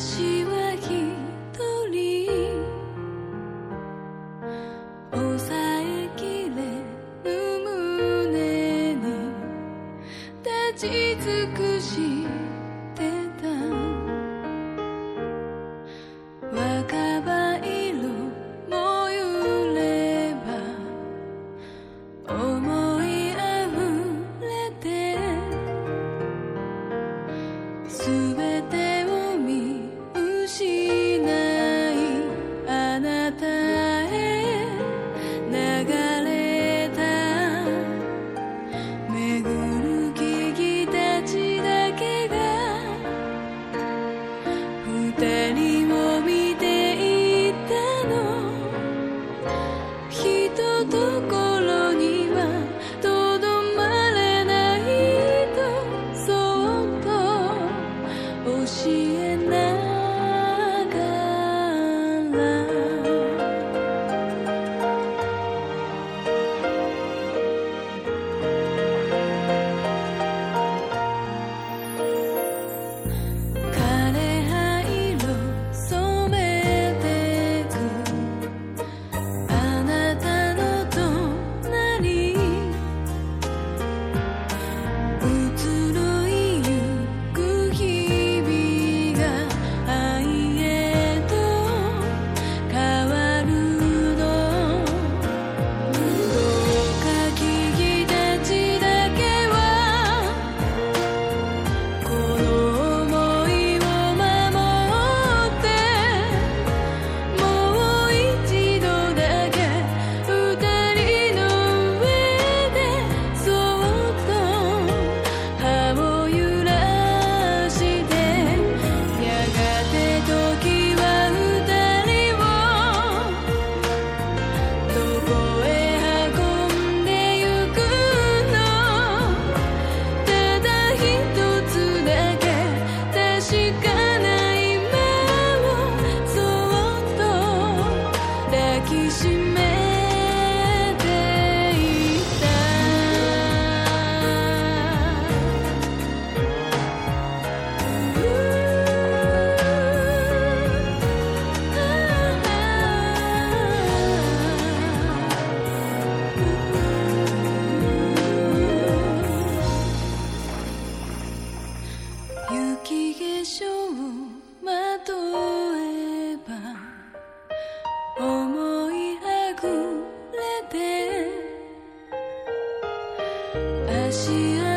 私は一人抑えきれぬ胸に立ち尽くしてた若葉色も揺れば思いあふれて全て提醒 see